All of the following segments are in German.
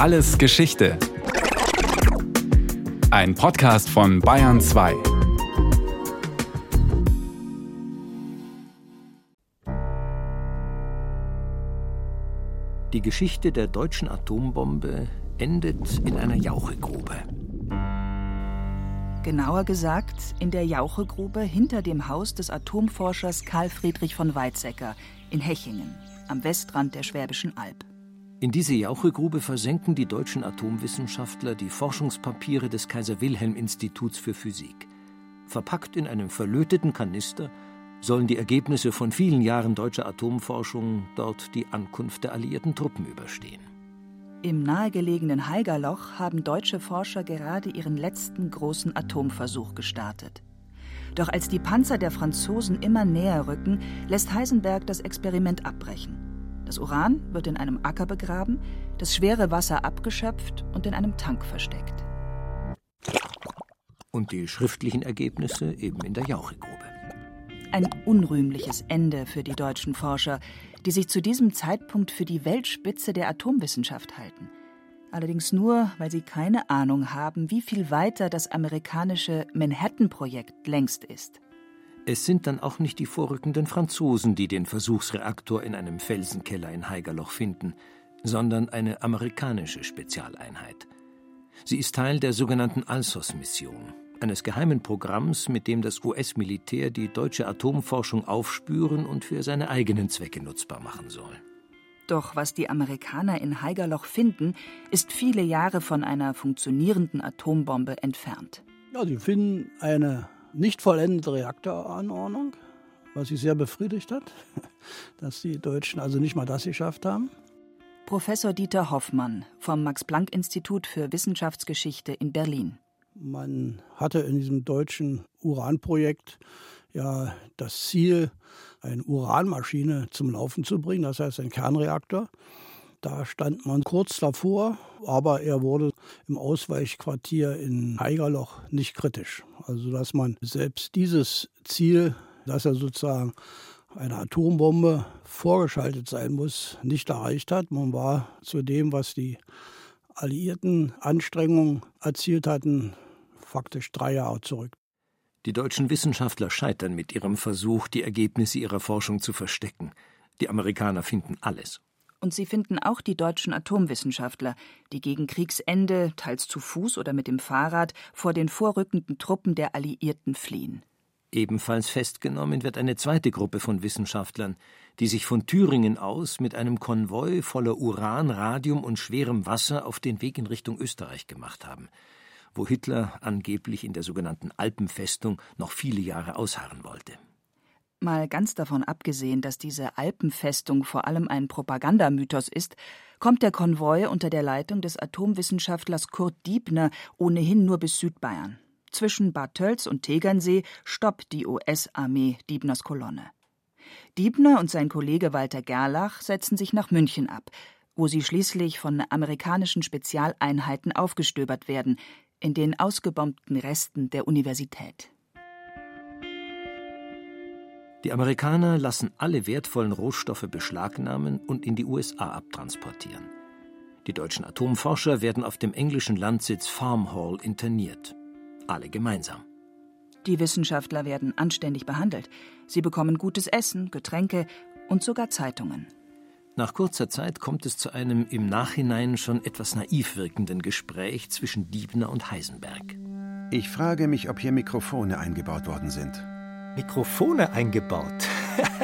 Alles Geschichte. Ein Podcast von Bayern 2. Die Geschichte der deutschen Atombombe endet in einer Jauchegrube. Genauer gesagt in der Jauchegrube hinter dem Haus des Atomforschers Karl Friedrich von Weizsäcker in Hechingen am Westrand der Schwäbischen Alb. In diese Jauchegrube versenken die deutschen Atomwissenschaftler die Forschungspapiere des Kaiser-Wilhelm-Instituts für Physik. Verpackt in einem verlöteten Kanister sollen die Ergebnisse von vielen Jahren deutscher Atomforschung dort die Ankunft der alliierten Truppen überstehen. Im nahegelegenen Haigerloch haben deutsche Forscher gerade ihren letzten großen Atomversuch gestartet. Doch als die Panzer der Franzosen immer näher rücken, lässt Heisenberg das Experiment abbrechen. Das Uran wird in einem Acker begraben, das schwere Wasser abgeschöpft und in einem Tank versteckt. Und die schriftlichen Ergebnisse eben in der Jauchegrube. Ein unrühmliches Ende für die deutschen Forscher, die sich zu diesem Zeitpunkt für die Weltspitze der Atomwissenschaft halten. Allerdings nur, weil sie keine Ahnung haben, wie viel weiter das amerikanische Manhattan-Projekt längst ist. Es sind dann auch nicht die vorrückenden Franzosen, die den Versuchsreaktor in einem Felsenkeller in Haigerloch finden, sondern eine amerikanische Spezialeinheit. Sie ist Teil der sogenannten Alsos-Mission, eines geheimen Programms, mit dem das US-Militär die deutsche Atomforschung aufspüren und für seine eigenen Zwecke nutzbar machen soll. Doch was die Amerikaner in Haigerloch finden, ist viele Jahre von einer funktionierenden Atombombe entfernt. Ja, sie finden eine nicht vollendete Reaktoranordnung, was sie sehr befriedigt hat, dass die Deutschen also nicht mal das geschafft haben. Professor Dieter Hoffmann vom Max-Planck-Institut für Wissenschaftsgeschichte in Berlin. Man hatte in diesem deutschen Uranprojekt ja das Ziel, eine Uranmaschine zum Laufen zu bringen, das heißt ein Kernreaktor. Da stand man kurz davor, aber er wurde im Ausweichquartier in Haigerloch nicht kritisch. Also dass man selbst dieses Ziel, dass er sozusagen eine Atombombe vorgeschaltet sein muss, nicht erreicht hat. Man war zu dem, was die alliierten Anstrengungen erzielt hatten, faktisch drei Jahre zurück. Die deutschen Wissenschaftler scheitern mit ihrem Versuch, die Ergebnisse ihrer Forschung zu verstecken. Die Amerikaner finden alles. Und sie finden auch die deutschen Atomwissenschaftler, die gegen Kriegsende, teils zu Fuß oder mit dem Fahrrad, vor den vorrückenden Truppen der Alliierten fliehen. Ebenfalls festgenommen wird eine zweite Gruppe von Wissenschaftlern, die sich von Thüringen aus mit einem Konvoi voller Uran, Radium und schwerem Wasser auf den Weg in Richtung Österreich gemacht haben, wo Hitler angeblich in der sogenannten Alpenfestung noch viele Jahre ausharren wollte. Mal ganz davon abgesehen, dass diese Alpenfestung vor allem ein Propagandamythos ist, kommt der Konvoi unter der Leitung des Atomwissenschaftlers Kurt Diebner ohnehin nur bis Südbayern. Zwischen Bad Tölz und Tegernsee stoppt die US-Armee Diebners Kolonne. Diebner und sein Kollege Walter Gerlach setzen sich nach München ab, wo sie schließlich von amerikanischen Spezialeinheiten aufgestöbert werden, in den ausgebombten Resten der Universität. Die Amerikaner lassen alle wertvollen Rohstoffe beschlagnahmen und in die USA abtransportieren. Die deutschen Atomforscher werden auf dem englischen Landsitz Farm Hall interniert. Alle gemeinsam. Die Wissenschaftler werden anständig behandelt. Sie bekommen gutes Essen, Getränke und sogar Zeitungen. Nach kurzer Zeit kommt es zu einem im Nachhinein schon etwas naiv wirkenden Gespräch zwischen Diebner und Heisenberg. Ich frage mich, ob hier Mikrofone eingebaut worden sind. Mikrofone eingebaut?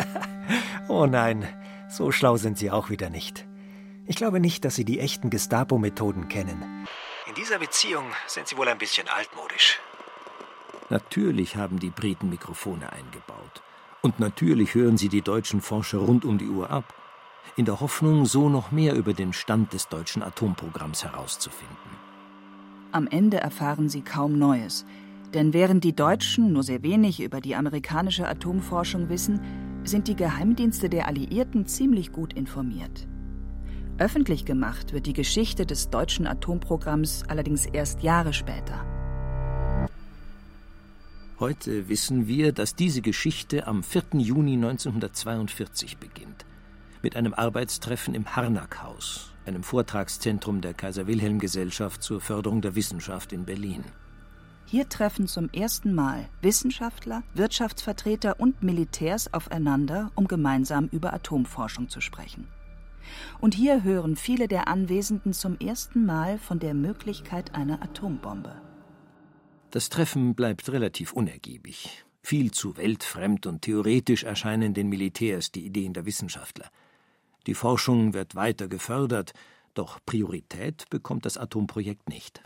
oh nein, so schlau sind Sie auch wieder nicht. Ich glaube nicht, dass Sie die echten Gestapo-Methoden kennen. In dieser Beziehung sind Sie wohl ein bisschen altmodisch. Natürlich haben die Briten Mikrofone eingebaut. Und natürlich hören sie die deutschen Forscher rund um die Uhr ab, in der Hoffnung, so noch mehr über den Stand des deutschen Atomprogramms herauszufinden. Am Ende erfahren sie kaum Neues. Denn während die Deutschen nur sehr wenig über die amerikanische Atomforschung wissen, sind die Geheimdienste der Alliierten ziemlich gut informiert. Öffentlich gemacht wird die Geschichte des deutschen Atomprogramms allerdings erst Jahre später. Heute wissen wir, dass diese Geschichte am 4. Juni 1942 beginnt. mit einem Arbeitstreffen im Harnackhaus, einem Vortragszentrum der Kaiser-Wilhelm-Gesellschaft zur Förderung der Wissenschaft in Berlin. Hier treffen zum ersten Mal Wissenschaftler, Wirtschaftsvertreter und Militärs aufeinander, um gemeinsam über Atomforschung zu sprechen. Und hier hören viele der Anwesenden zum ersten Mal von der Möglichkeit einer Atombombe. Das Treffen bleibt relativ unergiebig. Viel zu weltfremd und theoretisch erscheinen den Militärs die Ideen der Wissenschaftler. Die Forschung wird weiter gefördert, doch Priorität bekommt das Atomprojekt nicht.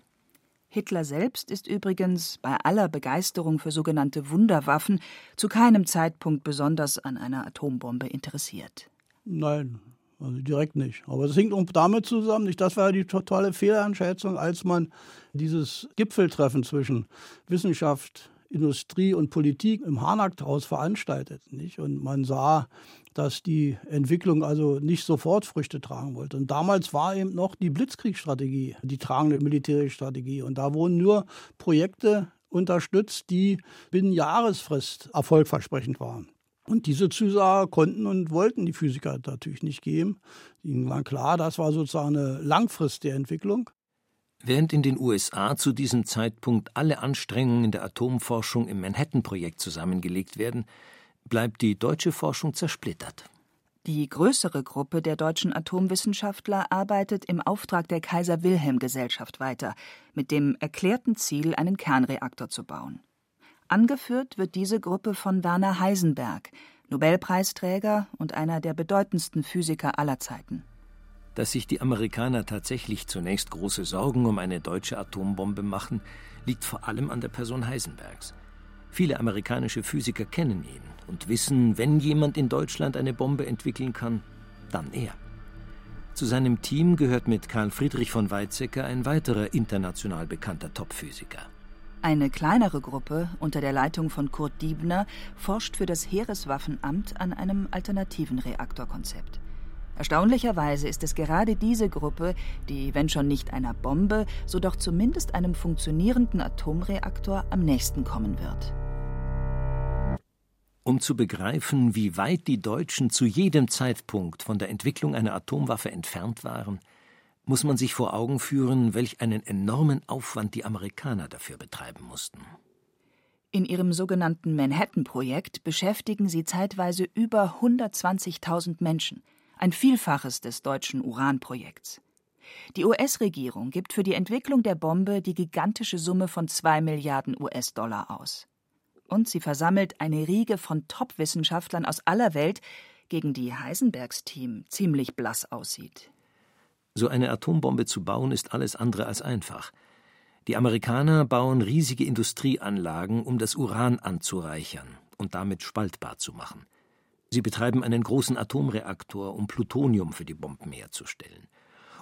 Hitler selbst ist übrigens bei aller Begeisterung für sogenannte Wunderwaffen zu keinem Zeitpunkt besonders an einer Atombombe interessiert. Nein, also direkt nicht. Aber es hängt damit zusammen, nicht, das war die totale Fehleinschätzung, als man dieses Gipfeltreffen zwischen Wissenschaft, Industrie und Politik im Harnackhaus veranstaltet. Nicht? Und man sah, dass die Entwicklung also nicht sofort Früchte tragen wollte. Und damals war eben noch die Blitzkriegsstrategie, die tragende militärische Strategie. Und da wurden nur Projekte unterstützt, die binnen Jahresfrist erfolgversprechend waren. Und diese Zusage konnten und wollten die Physiker natürlich nicht geben. Ihnen war klar, das war sozusagen eine langfristige Entwicklung. Während in den USA zu diesem Zeitpunkt alle Anstrengungen der Atomforschung im Manhattan-Projekt zusammengelegt werden, bleibt die deutsche Forschung zersplittert. Die größere Gruppe der deutschen Atomwissenschaftler arbeitet im Auftrag der Kaiser Wilhelm Gesellschaft weiter, mit dem erklärten Ziel, einen Kernreaktor zu bauen. Angeführt wird diese Gruppe von Werner Heisenberg, Nobelpreisträger und einer der bedeutendsten Physiker aller Zeiten. Dass sich die Amerikaner tatsächlich zunächst große Sorgen um eine deutsche Atombombe machen, liegt vor allem an der Person Heisenbergs. Viele amerikanische Physiker kennen ihn und wissen, wenn jemand in Deutschland eine Bombe entwickeln kann, dann er. Zu seinem Team gehört mit Karl Friedrich von Weizsäcker ein weiterer international bekannter Top-Physiker. Eine kleinere Gruppe unter der Leitung von Kurt Diebner forscht für das Heereswaffenamt an einem alternativen Reaktorkonzept. Erstaunlicherweise ist es gerade diese Gruppe, die, wenn schon nicht einer Bombe, so doch zumindest einem funktionierenden Atomreaktor am nächsten kommen wird. Um zu begreifen, wie weit die Deutschen zu jedem Zeitpunkt von der Entwicklung einer Atomwaffe entfernt waren, muss man sich vor Augen führen, welch einen enormen Aufwand die Amerikaner dafür betreiben mussten. In ihrem sogenannten Manhattan-Projekt beschäftigen sie zeitweise über 120.000 Menschen, ein Vielfaches des deutschen Uranprojekts. Die US-Regierung gibt für die Entwicklung der Bombe die gigantische Summe von zwei Milliarden US-Dollar aus. Und sie versammelt eine Riege von Top-Wissenschaftlern aus aller Welt, gegen die Heisenbergs Team ziemlich blass aussieht. So eine Atombombe zu bauen ist alles andere als einfach. Die Amerikaner bauen riesige Industrieanlagen, um das Uran anzureichern und damit spaltbar zu machen. Sie betreiben einen großen Atomreaktor, um Plutonium für die Bomben herzustellen.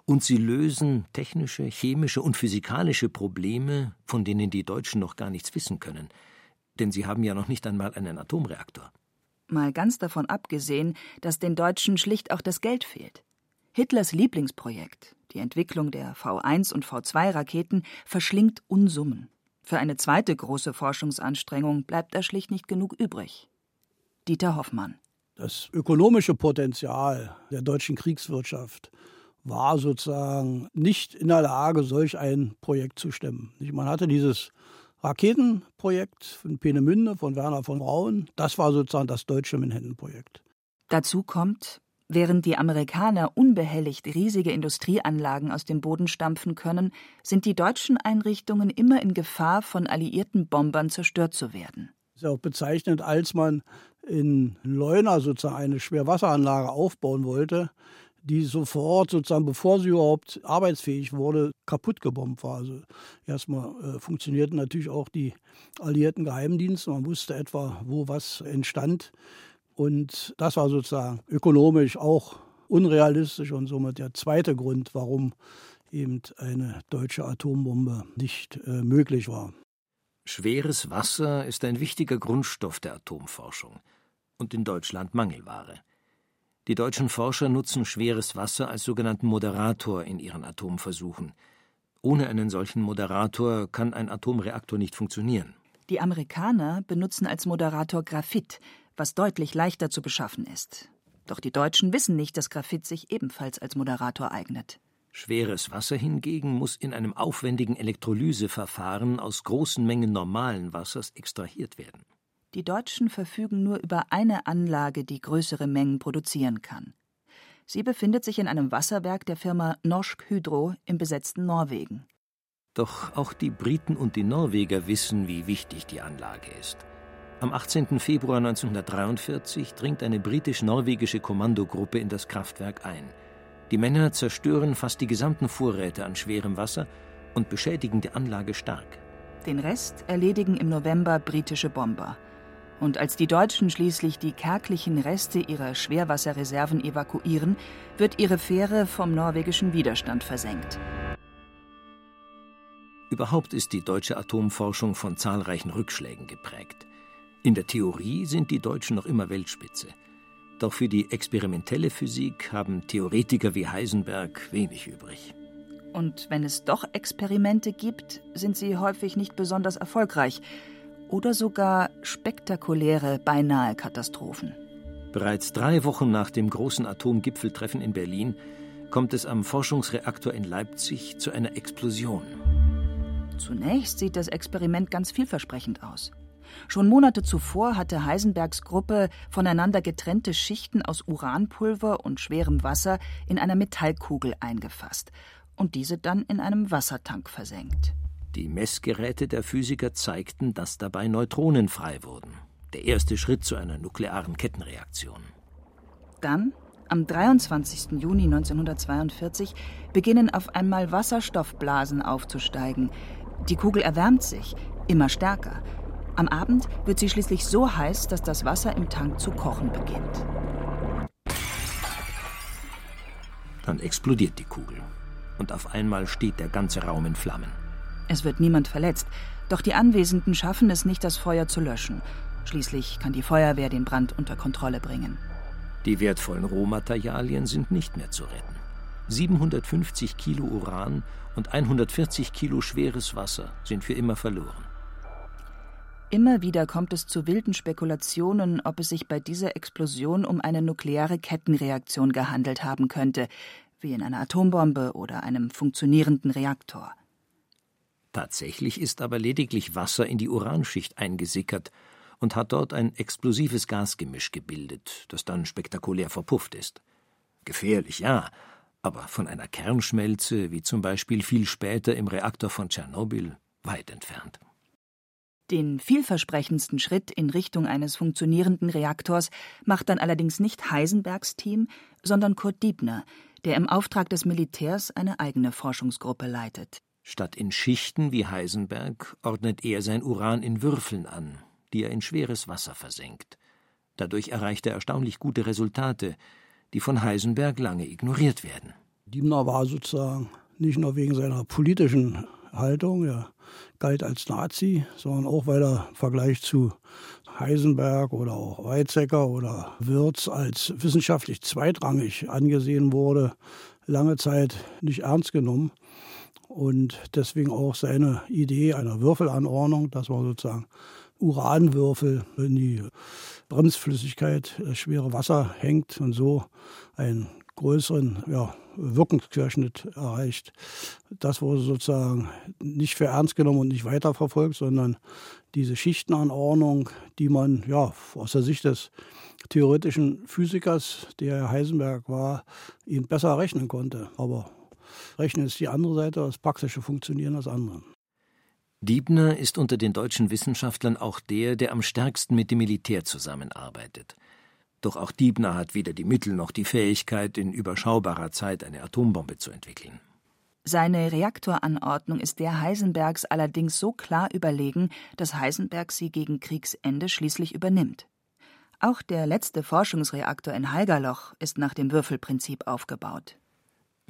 Und sie lösen technische, chemische und physikalische Probleme, von denen die Deutschen noch gar nichts wissen können. Denn sie haben ja noch nicht einmal einen Atomreaktor. Mal ganz davon abgesehen, dass den Deutschen schlicht auch das Geld fehlt. Hitlers Lieblingsprojekt, die Entwicklung der V1 und V2 Raketen, verschlingt Unsummen. Für eine zweite große Forschungsanstrengung bleibt da schlicht nicht genug übrig. Dieter Hoffmann. Das ökonomische Potenzial der deutschen Kriegswirtschaft war sozusagen nicht in der Lage, solch ein Projekt zu stemmen. Man hatte dieses Raketenprojekt von Peenemünde von Werner von Braun. Das war sozusagen das deutsche Manhattan-Projekt. Dazu kommt, Während die Amerikaner unbehelligt riesige Industrieanlagen aus dem Boden stampfen können, sind die deutschen Einrichtungen immer in Gefahr, von alliierten Bombern zerstört zu werden. Das ist auch bezeichnend, als man in Leuna sozusagen eine Schwerwasseranlage aufbauen wollte, die sofort sozusagen, bevor sie überhaupt arbeitsfähig wurde, kaputt gebombt war. Also erstmal äh, funktionierten natürlich auch die alliierten Geheimdienste. Man wusste etwa, wo was entstand. Und das war sozusagen ökonomisch auch unrealistisch und somit der zweite Grund, warum eben eine deutsche Atombombe nicht äh, möglich war. Schweres Wasser ist ein wichtiger Grundstoff der Atomforschung und in Deutschland Mangelware. Die deutschen Forscher nutzen schweres Wasser als sogenannten Moderator in ihren Atomversuchen. Ohne einen solchen Moderator kann ein Atomreaktor nicht funktionieren. Die Amerikaner benutzen als Moderator Graphit, was deutlich leichter zu beschaffen ist. Doch die Deutschen wissen nicht, dass Graphit sich ebenfalls als Moderator eignet. Schweres Wasser hingegen muss in einem aufwendigen Elektrolyseverfahren aus großen Mengen normalen Wassers extrahiert werden. Die Deutschen verfügen nur über eine Anlage, die größere Mengen produzieren kann. Sie befindet sich in einem Wasserwerk der Firma Norsk Hydro im besetzten Norwegen. Doch auch die Briten und die Norweger wissen, wie wichtig die Anlage ist. Am 18. Februar 1943 dringt eine britisch-norwegische Kommandogruppe in das Kraftwerk ein. Die Männer zerstören fast die gesamten Vorräte an schwerem Wasser und beschädigen die Anlage stark. Den Rest erledigen im November britische Bomber. Und als die Deutschen schließlich die kärglichen Reste ihrer Schwerwasserreserven evakuieren, wird ihre Fähre vom norwegischen Widerstand versenkt. Überhaupt ist die deutsche Atomforschung von zahlreichen Rückschlägen geprägt. In der Theorie sind die Deutschen noch immer Weltspitze. Doch für die experimentelle Physik haben Theoretiker wie Heisenberg wenig übrig. Und wenn es doch Experimente gibt, sind sie häufig nicht besonders erfolgreich oder sogar spektakuläre, beinahe Katastrophen. Bereits drei Wochen nach dem großen Atomgipfeltreffen in Berlin kommt es am Forschungsreaktor in Leipzig zu einer Explosion. Zunächst sieht das Experiment ganz vielversprechend aus. Schon Monate zuvor hatte Heisenbergs Gruppe voneinander getrennte Schichten aus Uranpulver und schwerem Wasser in einer Metallkugel eingefasst und diese dann in einem Wassertank versenkt. Die Messgeräte der Physiker zeigten, dass dabei Neutronen frei wurden. Der erste Schritt zu einer nuklearen Kettenreaktion. Dann, am 23. Juni 1942, beginnen auf einmal Wasserstoffblasen aufzusteigen. Die Kugel erwärmt sich, immer stärker. Am Abend wird sie schließlich so heiß, dass das Wasser im Tank zu kochen beginnt. Dann explodiert die Kugel. Und auf einmal steht der ganze Raum in Flammen. Es wird niemand verletzt, doch die Anwesenden schaffen es nicht, das Feuer zu löschen. Schließlich kann die Feuerwehr den Brand unter Kontrolle bringen. Die wertvollen Rohmaterialien sind nicht mehr zu retten. 750 Kilo Uran und 140 Kilo schweres Wasser sind für immer verloren. Immer wieder kommt es zu wilden Spekulationen, ob es sich bei dieser Explosion um eine nukleare Kettenreaktion gehandelt haben könnte, wie in einer Atombombe oder einem funktionierenden Reaktor. Tatsächlich ist aber lediglich Wasser in die Uranschicht eingesickert und hat dort ein explosives Gasgemisch gebildet, das dann spektakulär verpufft ist. Gefährlich, ja, aber von einer Kernschmelze, wie zum Beispiel viel später im Reaktor von Tschernobyl, weit entfernt. Den vielversprechendsten Schritt in Richtung eines funktionierenden Reaktors macht dann allerdings nicht Heisenbergs Team, sondern Kurt Diebner, der im Auftrag des Militärs eine eigene Forschungsgruppe leitet. Statt in Schichten wie Heisenberg ordnet er sein Uran in Würfeln an, die er in schweres Wasser versenkt. Dadurch erreicht er erstaunlich gute Resultate, die von Heisenberg lange ignoriert werden. Diebner war sozusagen nicht nur wegen seiner politischen Haltung, er galt als Nazi, sondern auch, weil er im Vergleich zu Heisenberg oder auch Weizsäcker oder Wirz als wissenschaftlich zweitrangig angesehen wurde, lange Zeit nicht ernst genommen. Und deswegen auch seine Idee einer Würfelanordnung, dass man sozusagen Uranwürfel in die Bremsflüssigkeit, das schwere Wasser hängt und so einen größeren ja, Wirkungsquerschnitt erreicht. Das wurde sozusagen nicht für ernst genommen und nicht weiterverfolgt, sondern diese Schichtenanordnung, die man ja aus der Sicht des theoretischen Physikers, der Heisenberg war, ihm besser rechnen konnte. Aber Rechnen ist die andere Seite, das praktische Funktionieren das andere. Diebner ist unter den deutschen Wissenschaftlern auch der, der am stärksten mit dem Militär zusammenarbeitet. Doch auch Diebner hat weder die Mittel noch die Fähigkeit, in überschaubarer Zeit eine Atombombe zu entwickeln. Seine Reaktoranordnung ist der Heisenbergs allerdings so klar überlegen, dass Heisenberg sie gegen Kriegsende schließlich übernimmt. Auch der letzte Forschungsreaktor in Haigerloch ist nach dem Würfelprinzip aufgebaut.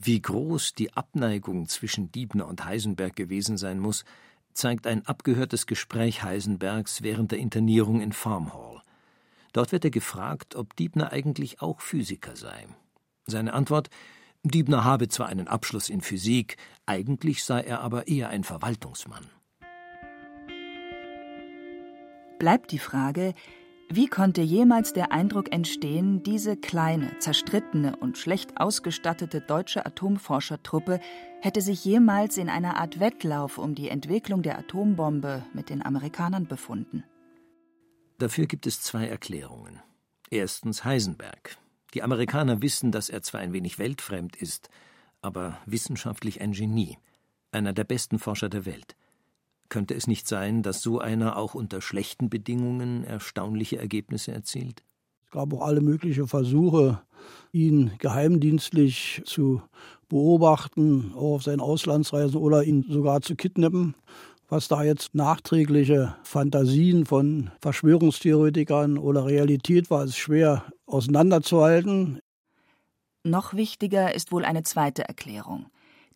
Wie groß die Abneigung zwischen Diebner und Heisenberg gewesen sein muss, zeigt ein abgehörtes Gespräch Heisenbergs während der Internierung in Farm Hall. Dort wird er gefragt, ob Diebner eigentlich auch Physiker sei. Seine Antwort Diebner habe zwar einen Abschluss in Physik, eigentlich sei er aber eher ein Verwaltungsmann. Bleibt die Frage, Wie konnte jemals der Eindruck entstehen, diese kleine, zerstrittene und schlecht ausgestattete deutsche Atomforschertruppe hätte sich jemals in einer Art Wettlauf um die Entwicklung der Atombombe mit den Amerikanern befunden? Dafür gibt es zwei Erklärungen. Erstens Heisenberg. Die Amerikaner wissen, dass er zwar ein wenig weltfremd ist, aber wissenschaftlich ein Genie, einer der besten Forscher der Welt. Könnte es nicht sein, dass so einer auch unter schlechten Bedingungen erstaunliche Ergebnisse erzielt? Es gab auch alle möglichen Versuche, ihn geheimdienstlich zu beobachten, auch auf seinen Auslandsreisen oder ihn sogar zu kidnappen. Was da jetzt nachträgliche Fantasien von Verschwörungstheoretikern oder Realität war, ist schwer auseinanderzuhalten. Noch wichtiger ist wohl eine zweite Erklärung.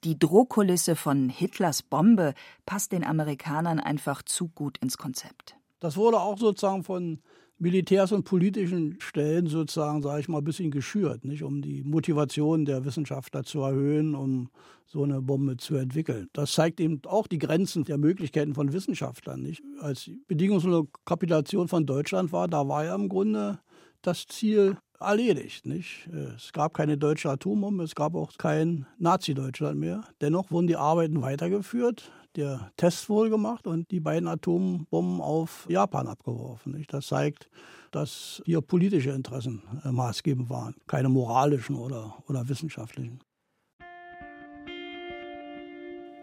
Die Drohkulisse von Hitlers Bombe passt den Amerikanern einfach zu gut ins Konzept. Das wurde auch sozusagen von Militärs und politischen Stellen sozusagen, sage ich mal, ein bisschen geschürt, nicht? um die Motivation der Wissenschaftler zu erhöhen, um so eine Bombe zu entwickeln. Das zeigt eben auch die Grenzen der Möglichkeiten von Wissenschaftlern. Nicht? Als bedingungslose Kapitulation von Deutschland war, da war ja im Grunde das Ziel erledigt. Nicht? Es gab keine deutsche Atombombe, es gab auch kein Nazi-Deutschland mehr. Dennoch wurden die Arbeiten weitergeführt, der Test wurde gemacht und die beiden Atombomben auf Japan abgeworfen. Nicht? Das zeigt, dass hier politische Interessen äh, maßgebend waren, keine moralischen oder, oder wissenschaftlichen.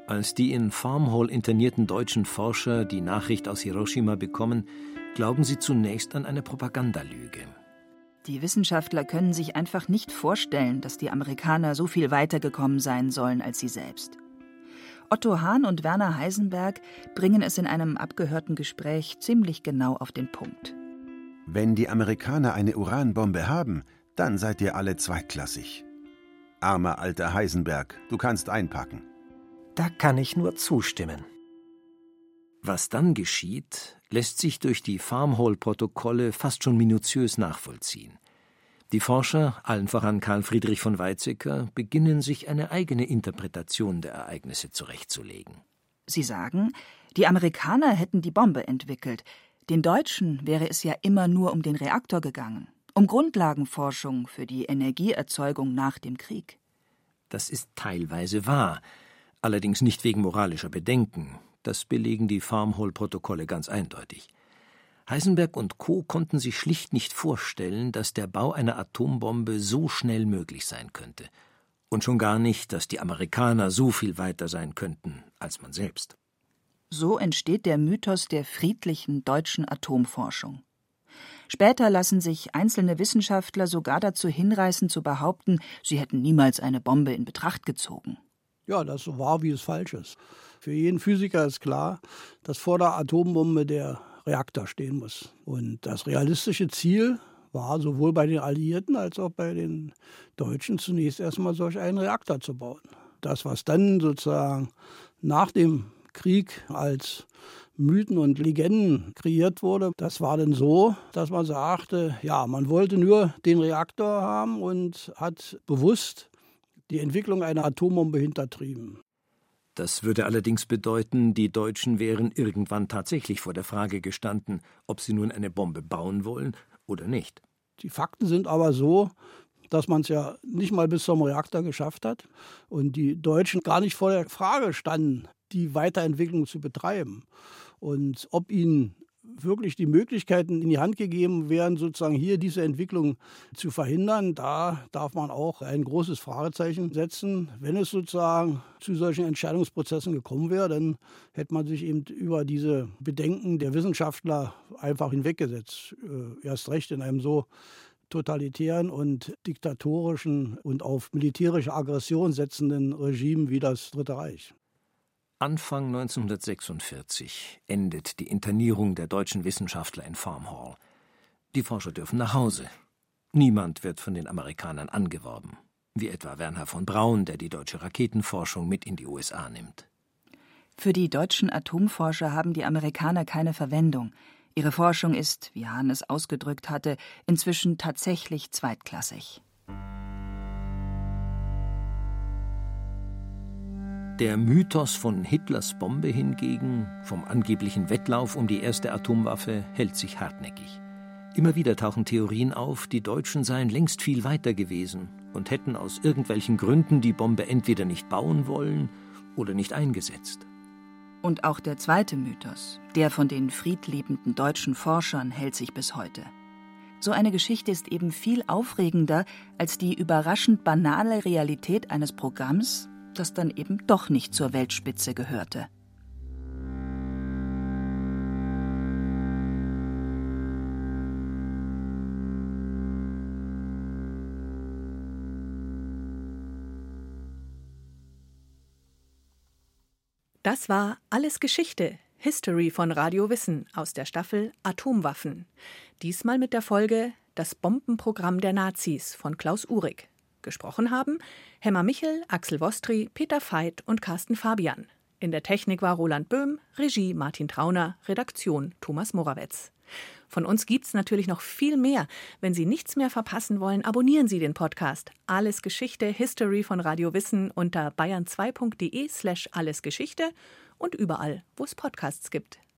Als die in Farmhall internierten deutschen Forscher die Nachricht aus Hiroshima bekommen, glauben sie zunächst an eine Propagandalüge. Die Wissenschaftler können sich einfach nicht vorstellen, dass die Amerikaner so viel weitergekommen sein sollen als sie selbst. Otto Hahn und Werner Heisenberg bringen es in einem abgehörten Gespräch ziemlich genau auf den Punkt. Wenn die Amerikaner eine Uranbombe haben, dann seid ihr alle zweitklassig. Armer alter Heisenberg, du kannst einpacken. Da kann ich nur zustimmen. Was dann geschieht, lässt sich durch die Farmhall-Protokolle fast schon minutiös nachvollziehen. Die Forscher, allen voran Karl Friedrich von Weizsäcker, beginnen sich eine eigene Interpretation der Ereignisse zurechtzulegen. Sie sagen, die Amerikaner hätten die Bombe entwickelt, den Deutschen wäre es ja immer nur um den Reaktor gegangen, um Grundlagenforschung für die Energieerzeugung nach dem Krieg. Das ist teilweise wahr, allerdings nicht wegen moralischer Bedenken, das belegen die Farmhall-Protokolle ganz eindeutig. Heisenberg und Co. konnten sich schlicht nicht vorstellen, dass der Bau einer Atombombe so schnell möglich sein könnte. Und schon gar nicht, dass die Amerikaner so viel weiter sein könnten als man selbst. So entsteht der Mythos der friedlichen deutschen Atomforschung. Später lassen sich einzelne Wissenschaftler sogar dazu hinreißen zu behaupten, sie hätten niemals eine Bombe in Betracht gezogen. Ja, das so war, wie es falsch ist. Für jeden Physiker ist klar, dass vor der Atombombe der Reaktor stehen muss. Und das realistische Ziel war sowohl bei den Alliierten als auch bei den Deutschen zunächst erstmal solch einen Reaktor zu bauen. Das, was dann sozusagen nach dem Krieg als Mythen und Legenden kreiert wurde, das war dann so, dass man sagte, ja, man wollte nur den Reaktor haben und hat bewusst die Entwicklung einer Atombombe hintertrieben. Das würde allerdings bedeuten, die Deutschen wären irgendwann tatsächlich vor der Frage gestanden, ob sie nun eine Bombe bauen wollen oder nicht. Die Fakten sind aber so, dass man es ja nicht mal bis zum Reaktor geschafft hat und die Deutschen gar nicht vor der Frage standen, die Weiterentwicklung zu betreiben. Und ob ihnen wirklich die Möglichkeiten in die Hand gegeben werden, sozusagen hier diese Entwicklung zu verhindern, da darf man auch ein großes Fragezeichen setzen. Wenn es sozusagen zu solchen Entscheidungsprozessen gekommen wäre, dann hätte man sich eben über diese Bedenken der Wissenschaftler einfach hinweggesetzt. Äh, erst recht in einem so totalitären und diktatorischen und auf militärische Aggression setzenden Regime wie das Dritte Reich. Anfang 1946 endet die Internierung der deutschen Wissenschaftler in Farmhall. Die Forscher dürfen nach Hause. Niemand wird von den Amerikanern angeworben, wie etwa Werner von Braun, der die deutsche Raketenforschung mit in die USA nimmt. Für die deutschen Atomforscher haben die Amerikaner keine Verwendung. Ihre Forschung ist, wie Hahn es ausgedrückt hatte, inzwischen tatsächlich zweitklassig. Der Mythos von Hitlers Bombe hingegen, vom angeblichen Wettlauf um die erste Atomwaffe, hält sich hartnäckig. Immer wieder tauchen Theorien auf, die Deutschen seien längst viel weiter gewesen und hätten aus irgendwelchen Gründen die Bombe entweder nicht bauen wollen oder nicht eingesetzt. Und auch der zweite Mythos, der von den friedliebenden deutschen Forschern, hält sich bis heute. So eine Geschichte ist eben viel aufregender als die überraschend banale Realität eines Programms, das dann eben doch nicht zur Weltspitze gehörte. Das war Alles Geschichte, History von Radio Wissen aus der Staffel Atomwaffen. Diesmal mit der Folge Das Bombenprogramm der Nazis von Klaus Uhrig. Gesprochen haben Hemmer Michel, Axel Wostri, Peter Veit und Carsten Fabian. In der Technik war Roland Böhm, Regie Martin Trauner, Redaktion Thomas Morawetz. Von uns gibt's natürlich noch viel mehr. Wenn Sie nichts mehr verpassen wollen, abonnieren Sie den Podcast Alles Geschichte History von Radio Wissen unter bayern2.de slash allesgeschichte und überall, wo es Podcasts gibt.